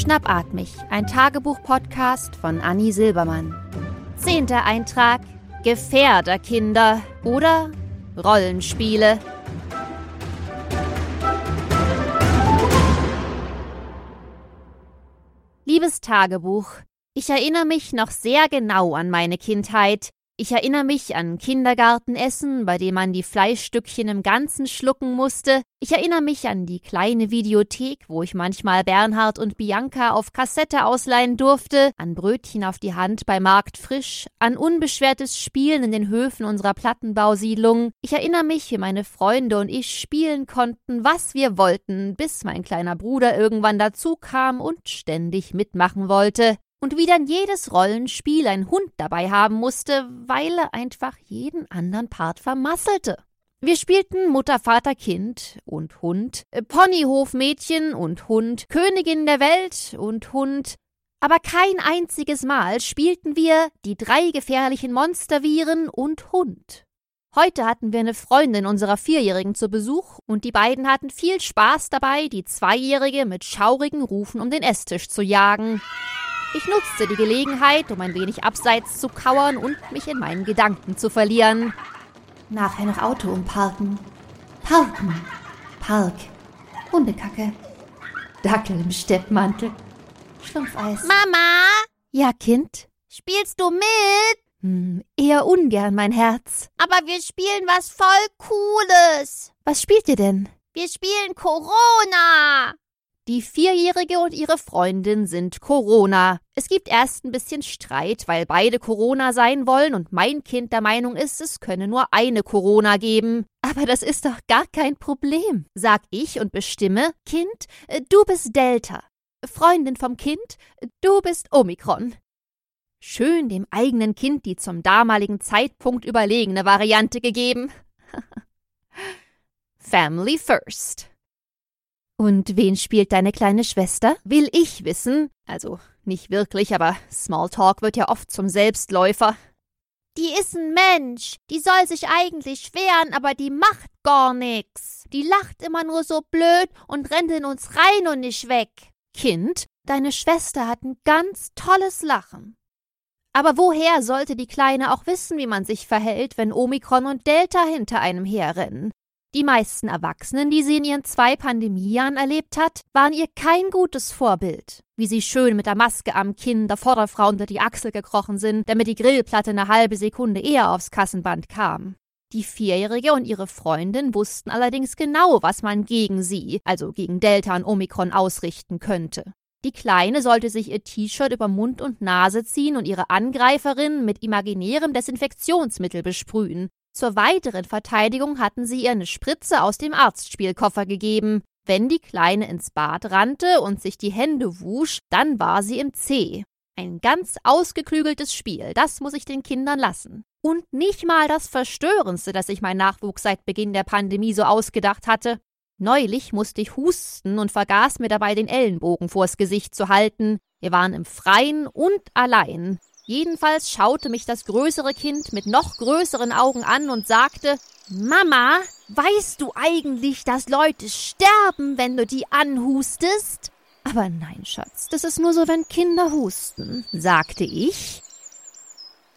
Schnappatmig, ein Tagebuch-Podcast von Anni Silbermann. Zehnter Eintrag: Gefährderkinder oder Rollenspiele. Liebes Tagebuch, ich erinnere mich noch sehr genau an meine Kindheit. Ich erinnere mich an Kindergartenessen, bei dem man die Fleischstückchen im Ganzen schlucken musste. Ich erinnere mich an die kleine Videothek, wo ich manchmal Bernhard und Bianca auf Kassette ausleihen durfte, an Brötchen auf die Hand bei Markt Frisch, an unbeschwertes Spielen in den Höfen unserer Plattenbausiedlung. Ich erinnere mich, wie meine Freunde und ich spielen konnten, was wir wollten, bis mein kleiner Bruder irgendwann dazu kam und ständig mitmachen wollte und wie dann jedes Rollenspiel ein Hund dabei haben musste, weil er einfach jeden anderen Part vermasselte. Wir spielten Mutter, Vater, Kind und Hund, Ponyhofmädchen und Hund, Königin der Welt und Hund, aber kein einziges Mal spielten wir die drei gefährlichen Monsterviren und Hund. Heute hatten wir eine Freundin unserer Vierjährigen zu Besuch und die beiden hatten viel Spaß dabei, die Zweijährige mit schaurigen Rufen um den Esstisch zu jagen. Ich nutzte die Gelegenheit, um ein wenig abseits zu kauern und mich in meinen Gedanken zu verlieren. Nachher noch Auto umparken. Parken. Park. Hundekacke. Dackel im Steppmantel. Schlumpfeis. Mama, Ja, Kind? spielst du mit? Hm, eher ungern, mein Herz. Aber wir spielen was voll Cooles. Was spielt ihr denn? Wir spielen Corona. Die Vierjährige und ihre Freundin sind Corona. Es gibt erst ein bisschen Streit, weil beide Corona sein wollen und mein Kind der Meinung ist, es könne nur eine Corona geben. Aber das ist doch gar kein Problem, sag ich und bestimme, Kind, äh, du bist Delta. Freundin vom Kind, du bist Omikron. Schön dem eigenen Kind die zum damaligen Zeitpunkt überlegene Variante gegeben. Family first. Und wen spielt deine kleine Schwester? Will ich wissen. Also nicht wirklich, aber Smalltalk wird ja oft zum Selbstläufer. Die ist ein Mensch. Die soll sich eigentlich wehren, aber die macht gar nix. Die lacht immer nur so blöd und rennt in uns rein und nicht weg. Kind, deine Schwester hat ein ganz tolles Lachen. Aber woher sollte die Kleine auch wissen, wie man sich verhält, wenn Omikron und Delta hinter einem herrennen? Die meisten Erwachsenen, die sie in ihren zwei Pandemiejahren erlebt hat, waren ihr kein gutes Vorbild. Wie sie schön mit der Maske am Kinn der Vorderfrau unter die Achsel gekrochen sind, damit die Grillplatte eine halbe Sekunde eher aufs Kassenband kam. Die Vierjährige und ihre Freundin wussten allerdings genau, was man gegen sie, also gegen Delta und Omikron, ausrichten könnte. Die Kleine sollte sich ihr T-Shirt über Mund und Nase ziehen und ihre Angreiferin mit imaginärem Desinfektionsmittel besprühen, zur weiteren Verteidigung hatten sie ihr eine Spritze aus dem Arztspielkoffer gegeben. Wenn die Kleine ins Bad rannte und sich die Hände wusch, dann war sie im C. Ein ganz ausgeklügeltes Spiel, das muss ich den Kindern lassen. Und nicht mal das Verstörendste, das sich mein Nachwuchs seit Beginn der Pandemie so ausgedacht hatte. Neulich musste ich husten und vergaß mir dabei den Ellenbogen vors Gesicht zu halten. Wir waren im Freien und allein. Jedenfalls schaute mich das größere Kind mit noch größeren Augen an und sagte Mama, weißt du eigentlich, dass Leute sterben, wenn du die anhustest? Aber nein, Schatz, das ist nur so, wenn Kinder husten, sagte ich.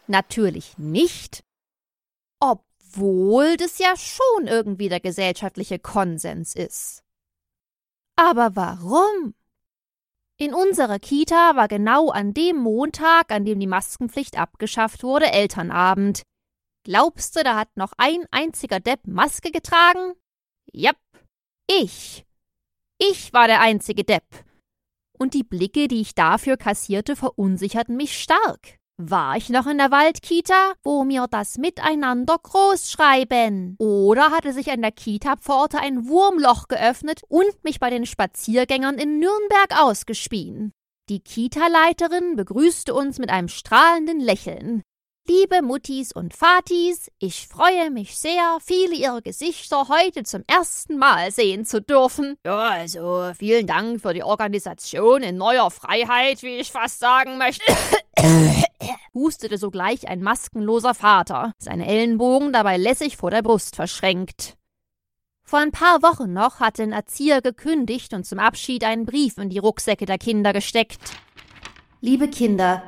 Natürlich nicht. Obwohl das ja schon irgendwie der gesellschaftliche Konsens ist. Aber warum? In unserer Kita war genau an dem Montag, an dem die Maskenpflicht abgeschafft wurde, Elternabend. Glaubst du, da hat noch ein einziger Depp Maske getragen? Jap, ich. Ich war der einzige Depp. Und die Blicke, die ich dafür kassierte, verunsicherten mich stark. War ich noch in der Waldkita, wo mir das Miteinander groß schreiben? Oder hatte sich an der Kita-Pforte ein Wurmloch geöffnet und mich bei den Spaziergängern in Nürnberg ausgespien? Die Kita-Leiterin begrüßte uns mit einem strahlenden Lächeln. Liebe Muttis und Vatis, ich freue mich sehr, viele Ihrer Gesichter heute zum ersten Mal sehen zu dürfen. Ja, also vielen Dank für die Organisation in neuer Freiheit, wie ich fast sagen möchte. hustete sogleich ein maskenloser Vater, seine Ellenbogen dabei lässig vor der Brust verschränkt. Vor ein paar Wochen noch hatte ein Erzieher gekündigt und zum Abschied einen Brief in die Rucksäcke der Kinder gesteckt. Liebe Kinder,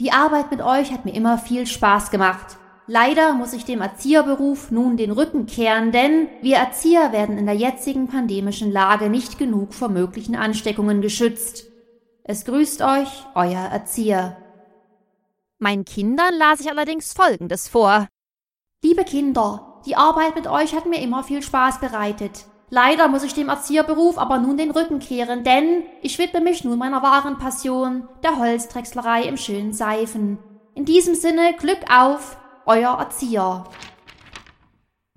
die Arbeit mit euch hat mir immer viel Spaß gemacht. Leider muss ich dem Erzieherberuf nun den Rücken kehren, denn wir Erzieher werden in der jetzigen pandemischen Lage nicht genug vor möglichen Ansteckungen geschützt. Es grüßt euch euer Erzieher. Meinen Kindern las ich allerdings Folgendes vor. Liebe Kinder, die Arbeit mit euch hat mir immer viel Spaß bereitet. Leider muss ich dem Erzieherberuf aber nun den Rücken kehren, denn ich widme mich nun meiner wahren Passion, der Holzdrechslerei im schönen Seifen. In diesem Sinne Glück auf, euer Erzieher.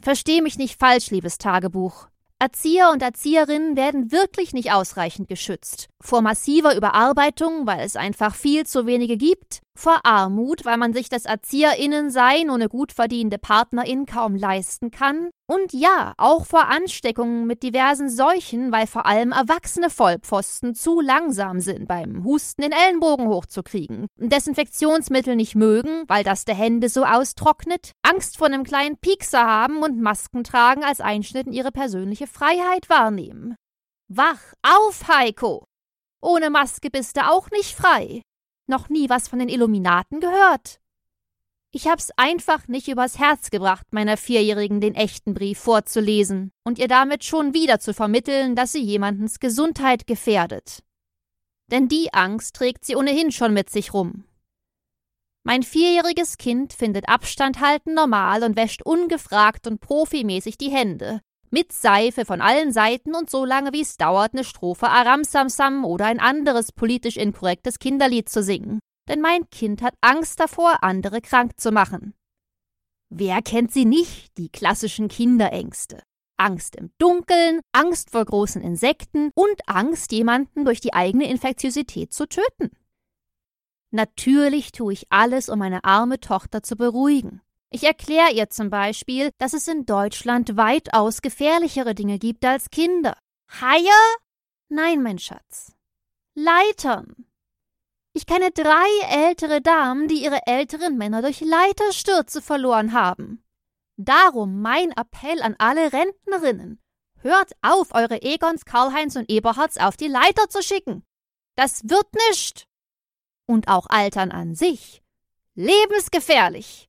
Versteh mich nicht falsch, liebes Tagebuch. Erzieher und Erzieherinnen werden wirklich nicht ausreichend geschützt. Vor massiver Überarbeitung, weil es einfach viel zu wenige gibt. Vor Armut, weil man sich das ErzieherInnen-Sein ohne gut verdienende PartnerInnen kaum leisten kann. Und ja, auch vor Ansteckungen mit diversen Seuchen, weil vor allem erwachsene Vollpfosten zu langsam sind beim Husten den Ellenbogen hochzukriegen, Desinfektionsmittel nicht mögen, weil das der Hände so austrocknet, Angst vor einem kleinen Piekser haben und Masken tragen als Einschnitt in ihre persönliche Freiheit wahrnehmen. Wach auf, Heiko! Ohne Maske bist du auch nicht frei. Noch nie was von den Illuminaten gehört. Ich hab's einfach nicht übers Herz gebracht, meiner Vierjährigen den echten Brief vorzulesen und ihr damit schon wieder zu vermitteln, dass sie jemandens Gesundheit gefährdet. Denn die Angst trägt sie ohnehin schon mit sich rum. Mein vierjähriges Kind findet Abstand halten normal und wäscht ungefragt und profimäßig die Hände. Mit Seife von allen Seiten und so lange wie es dauert, eine Strophe Aramsamsam oder ein anderes politisch inkorrektes Kinderlied zu singen denn mein Kind hat Angst davor, andere krank zu machen. Wer kennt sie nicht, die klassischen Kinderängste? Angst im Dunkeln, Angst vor großen Insekten und Angst, jemanden durch die eigene Infektiosität zu töten. Natürlich tue ich alles, um meine arme Tochter zu beruhigen. Ich erkläre ihr zum Beispiel, dass es in Deutschland weitaus gefährlichere Dinge gibt als Kinder. Haie? Nein, mein Schatz. Leitern. Ich kenne drei ältere Damen, die ihre älteren Männer durch Leiterstürze verloren haben. Darum mein Appell an alle Rentnerinnen. Hört auf, eure Egons, Karlheinz und Eberhards auf die Leiter zu schicken. Das wird nicht. Und auch Altern an sich. Lebensgefährlich.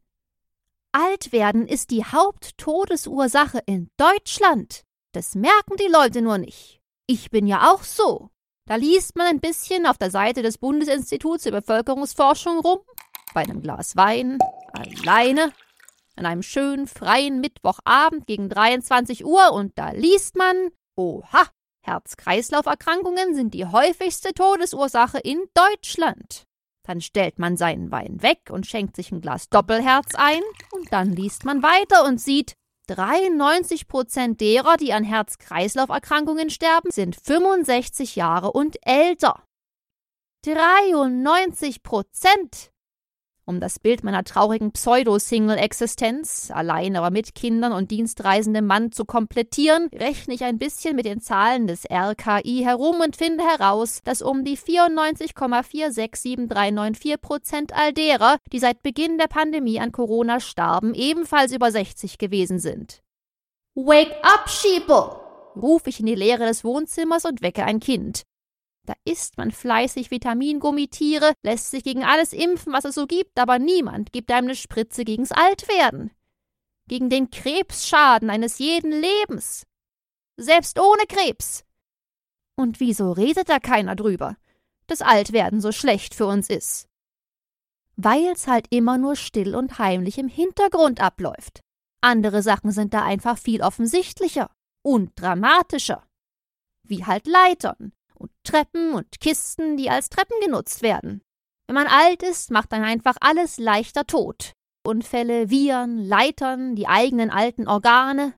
Altwerden ist die Haupttodesursache in Deutschland. Das merken die Leute nur nicht. Ich bin ja auch so. Da liest man ein bisschen auf der Seite des Bundesinstituts für Bevölkerungsforschung rum, bei einem Glas Wein, alleine, an einem schönen freien Mittwochabend gegen 23 Uhr und da liest man, oha, Herz-Kreislauf-Erkrankungen sind die häufigste Todesursache in Deutschland. Dann stellt man seinen Wein weg und schenkt sich ein Glas Doppelherz ein und dann liest man weiter und sieht, 93 Prozent derer, die an Herz-Kreislauf-Erkrankungen sterben, sind 65 Jahre und älter. 93 Prozent! Um das Bild meiner traurigen Pseudo-Single-Existenz, allein aber mit Kindern und dienstreisendem Mann zu komplettieren, rechne ich ein bisschen mit den Zahlen des RKI herum und finde heraus, dass um die 94,467394 Prozent all derer, die seit Beginn der Pandemie an Corona starben, ebenfalls über 60 gewesen sind. Wake up, Sheeple! rufe ich in die Leere des Wohnzimmers und wecke ein Kind. Da isst man fleißig Vitamingummi-Tiere, lässt sich gegen alles impfen, was es so gibt, aber niemand gibt einem eine Spritze gegens Altwerden. Gegen den Krebsschaden eines jeden Lebens. Selbst ohne Krebs. Und wieso redet da keiner drüber, dass Altwerden so schlecht für uns ist? Weil's halt immer nur still und heimlich im Hintergrund abläuft. Andere Sachen sind da einfach viel offensichtlicher und dramatischer. Wie halt Leitern, und Treppen und Kisten, die als Treppen genutzt werden. Wenn man alt ist, macht dann einfach alles leichter tot. Unfälle, Viren, Leitern, die eigenen alten Organe.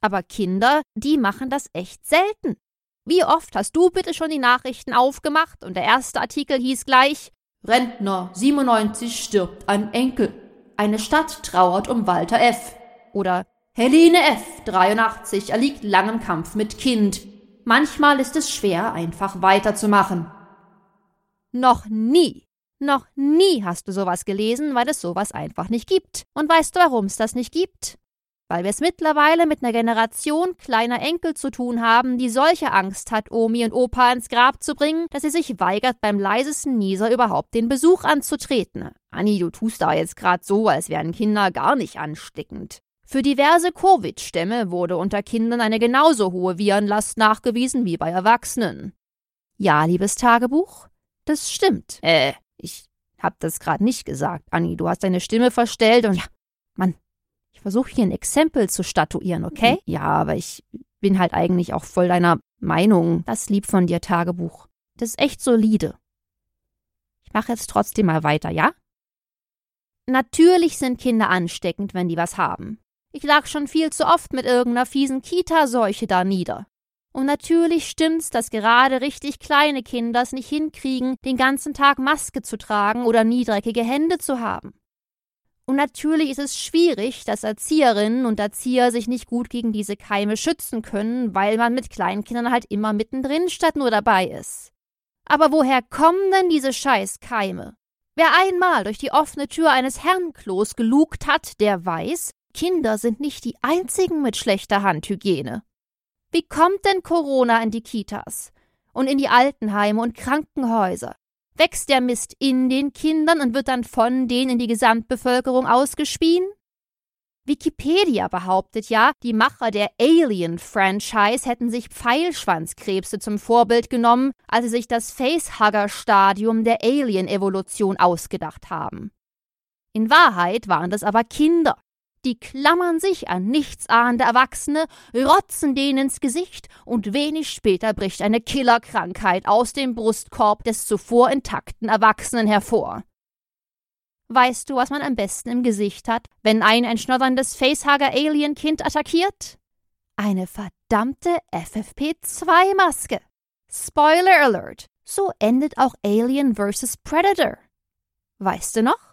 Aber Kinder, die machen das echt selten. Wie oft hast du bitte schon die Nachrichten aufgemacht und der erste Artikel hieß gleich Rentner 97 stirbt an Enkel. Eine Stadt trauert um Walter F. Oder Helene F. 83 erliegt langem Kampf mit Kind. Manchmal ist es schwer, einfach weiterzumachen. Noch nie, noch nie hast du sowas gelesen, weil es sowas einfach nicht gibt. Und weißt du, warum es das nicht gibt? weil wir es mittlerweile mit einer Generation kleiner Enkel zu tun haben, die solche Angst hat, Omi und Opa ins Grab zu bringen, dass sie sich weigert, beim leisesten Nieser überhaupt den Besuch anzutreten. Anni, du tust da jetzt gerade so, als wären Kinder gar nicht ansteckend. Für diverse Covid-Stämme wurde unter Kindern eine genauso hohe Virenlast nachgewiesen wie bei Erwachsenen. Ja, liebes Tagebuch, das stimmt. Äh, ich hab das gerade nicht gesagt, Anni. Du hast deine Stimme verstellt und ja, Mann, ich versuche hier ein Exempel zu statuieren, okay? Ja, aber ich bin halt eigentlich auch voll deiner Meinung. Das lieb von dir, Tagebuch. Das ist echt solide. Ich mache jetzt trotzdem mal weiter, ja? Natürlich sind Kinder ansteckend, wenn die was haben. Ich lag schon viel zu oft mit irgendeiner fiesen Kita-Seuche da nieder. Und natürlich stimmt's, dass gerade richtig kleine Kinder es nicht hinkriegen, den ganzen Tag Maske zu tragen oder nie dreckige Hände zu haben. Und natürlich ist es schwierig, dass Erzieherinnen und Erzieher sich nicht gut gegen diese Keime schützen können, weil man mit Kleinkindern halt immer mittendrin statt nur dabei ist. Aber woher kommen denn diese Scheißkeime? Wer einmal durch die offene Tür eines Herrenklos gelugt hat, der weiß, Kinder sind nicht die einzigen mit schlechter Handhygiene. Wie kommt denn Corona in die Kitas und in die Altenheime und Krankenhäuser? Wächst der Mist in den Kindern und wird dann von denen in die Gesamtbevölkerung ausgespien? Wikipedia behauptet ja, die Macher der Alien-Franchise hätten sich Pfeilschwanzkrebse zum Vorbild genommen, als sie sich das Facehugger-Stadium der Alien-Evolution ausgedacht haben. In Wahrheit waren das aber Kinder, die klammern sich an nichtsahnende Erwachsene, rotzen denen ins Gesicht und wenig später bricht eine Killerkrankheit aus dem Brustkorb des zuvor intakten Erwachsenen hervor. Weißt du, was man am besten im Gesicht hat, wenn ein ein schnodderndes Facehugger-Alien-Kind attackiert? Eine verdammte FFP2-Maske. Spoiler Alert. So endet auch Alien vs. Predator. Weißt du noch?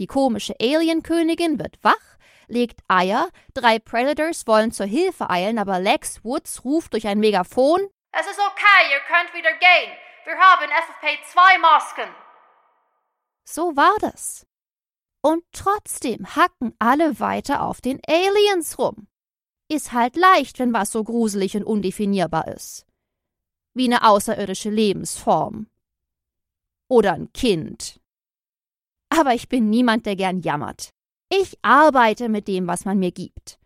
Die komische Alienkönigin wird wach, legt Eier, drei Predators wollen zur Hilfe eilen, aber Lex Woods ruft durch ein Megafon: Es ist okay, ihr könnt wieder gehen. Wir haben FFP2-Masken. So war das. Und trotzdem hacken alle weiter auf den Aliens rum. Ist halt leicht, wenn was so gruselig und undefinierbar ist. Wie eine außerirdische Lebensform. Oder ein Kind. Aber ich bin niemand, der gern jammert. Ich arbeite mit dem, was man mir gibt.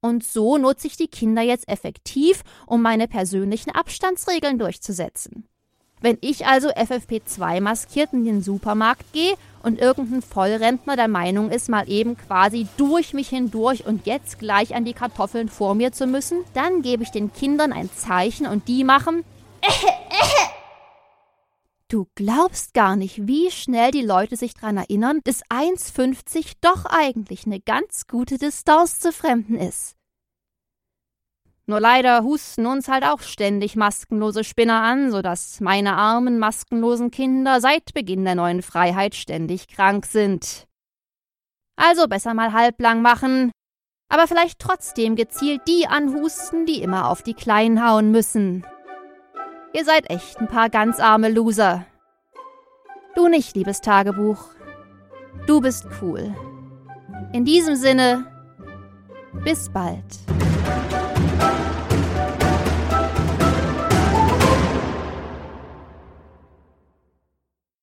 Und so nutze ich die Kinder jetzt effektiv, um meine persönlichen Abstandsregeln durchzusetzen. Wenn ich also FFP2 maskiert in den Supermarkt gehe und irgendein Vollrentner der Meinung ist, mal eben quasi durch mich hindurch und jetzt gleich an die Kartoffeln vor mir zu müssen, dann gebe ich den Kindern ein Zeichen und die machen Du glaubst gar nicht, wie schnell die Leute sich daran erinnern, dass 1,50 doch eigentlich eine ganz gute Distanz zu Fremden ist. Nur leider husten uns halt auch ständig maskenlose Spinner an, sodass meine armen maskenlosen Kinder seit Beginn der neuen Freiheit ständig krank sind. Also besser mal halblang machen, aber vielleicht trotzdem gezielt die anhusten, die immer auf die Kleinen hauen müssen. Ihr seid echt ein paar ganz arme Loser. Du nicht, liebes Tagebuch. Du bist cool. In diesem Sinne, bis bald.